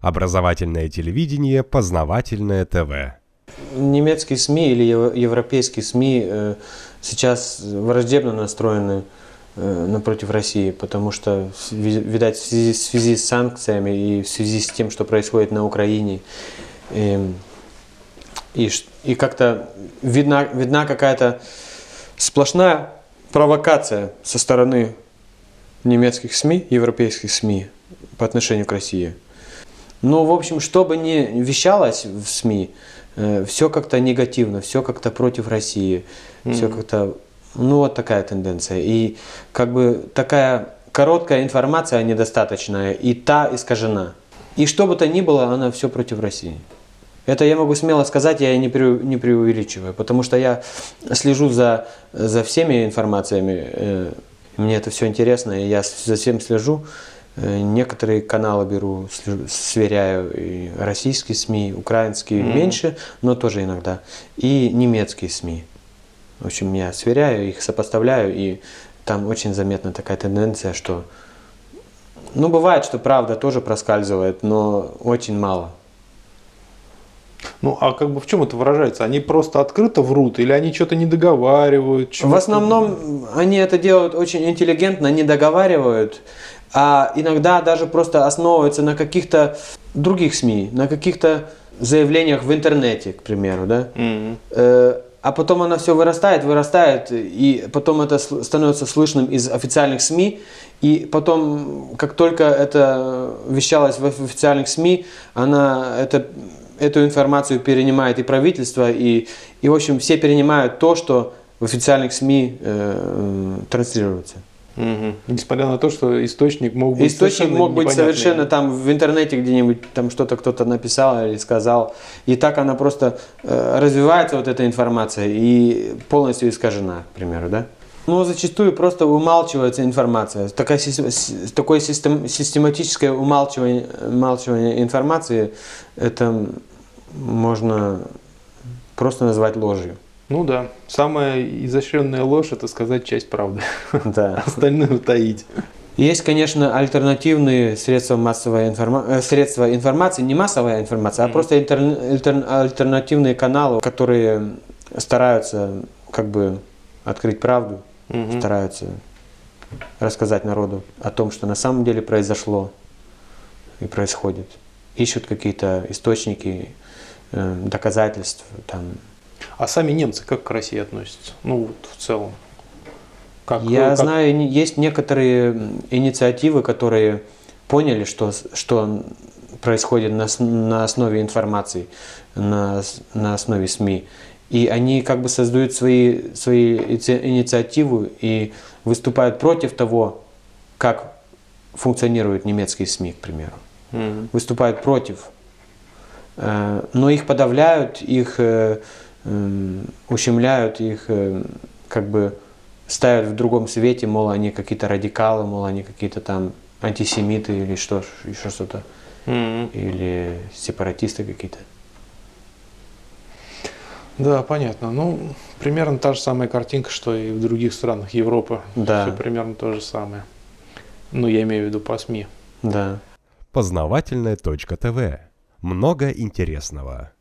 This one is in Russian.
Образовательное телевидение, познавательное ТВ. Немецкие СМИ или европейские СМИ э, сейчас враждебно настроены э, напротив России, потому что, видать, в связи, в связи с санкциями и в связи с тем, что происходит на Украине, и, и, и как-то видна, видна какая-то сплошная провокация со стороны немецких СМИ, европейских СМИ по отношению к России. Но, в общем, что бы ни вещалось в СМИ, э, все как-то негативно, все как-то против России, mm-hmm. все как-то, ну вот такая тенденция. И как бы такая короткая информация недостаточная, и та искажена. И что бы то ни было, она все против России. Это я могу смело сказать, я не, преу, не преувеличиваю, потому что я слежу за, за всеми информациями, э, мне это все интересно, и я за всем слежу. Э, некоторые каналы беру, сверяю, и российские СМИ, украинские mm-hmm. меньше, но тоже иногда, и немецкие СМИ. В общем, я сверяю, их сопоставляю, и там очень заметна такая тенденция, что, ну, бывает, что правда тоже проскальзывает, но очень мало. Ну, а как бы в чем это выражается? Они просто открыто врут или они что-то не договаривают? В основном они это делают очень интеллигентно, не договаривают а иногда даже просто основывается на каких-то других СМИ, на каких-то заявлениях в интернете, к примеру, да. Mm-hmm. А потом она все вырастает, вырастает, и потом это становится слышным из официальных СМИ, и потом, как только это вещалось в официальных СМИ, она это, эту информацию перенимает и правительство, и, и в общем все перенимают то, что в официальных СМИ э, транслируется. Угу. Несмотря на то, что источник мог быть источник мог быть совершенно там в интернете где-нибудь там что-то кто-то написал или сказал, и так она просто э, развивается вот эта информация и полностью искажена, к примеру, да? Но зачастую просто умалчивается информация. Такая, такое систем, систематическое умалчивание, умалчивание информации, это можно просто назвать ложью. Ну да, самая изощренная ложь это сказать часть правды. Да. Остальное утаить. Есть, конечно, альтернативные средства массовой информа... Э, средства информации, не массовая информация, mm-hmm. а просто интер... Альтер... альтернативные каналы, которые стараются как бы открыть правду, mm-hmm. стараются рассказать народу о том, что на самом деле произошло и происходит. Ищут какие-то источники, э, доказательств, там, а сами немцы как к России относятся? Ну, вот в целом. Как, Я как... знаю, есть некоторые инициативы, которые поняли, что, что происходит на, на основе информации, на, на основе СМИ. И они как бы создают свои, свои инициативу и выступают против того, как функционируют немецкие СМИ, к примеру. Mm-hmm. Выступают против. Э, но их подавляют, их э, ущемляют их, э, как бы ставят в другом свете, мол, они какие-то радикалы, мол, они какие-то там антисемиты или что, еще что-то. Mm-hmm. Или сепаратисты какие-то. Да, понятно. Ну, примерно та же самая картинка, что и в других странах Европы. Да. Все примерно то же самое. Ну, я имею в виду по СМИ. Да. Познавательная точка ТВ. Много интересного.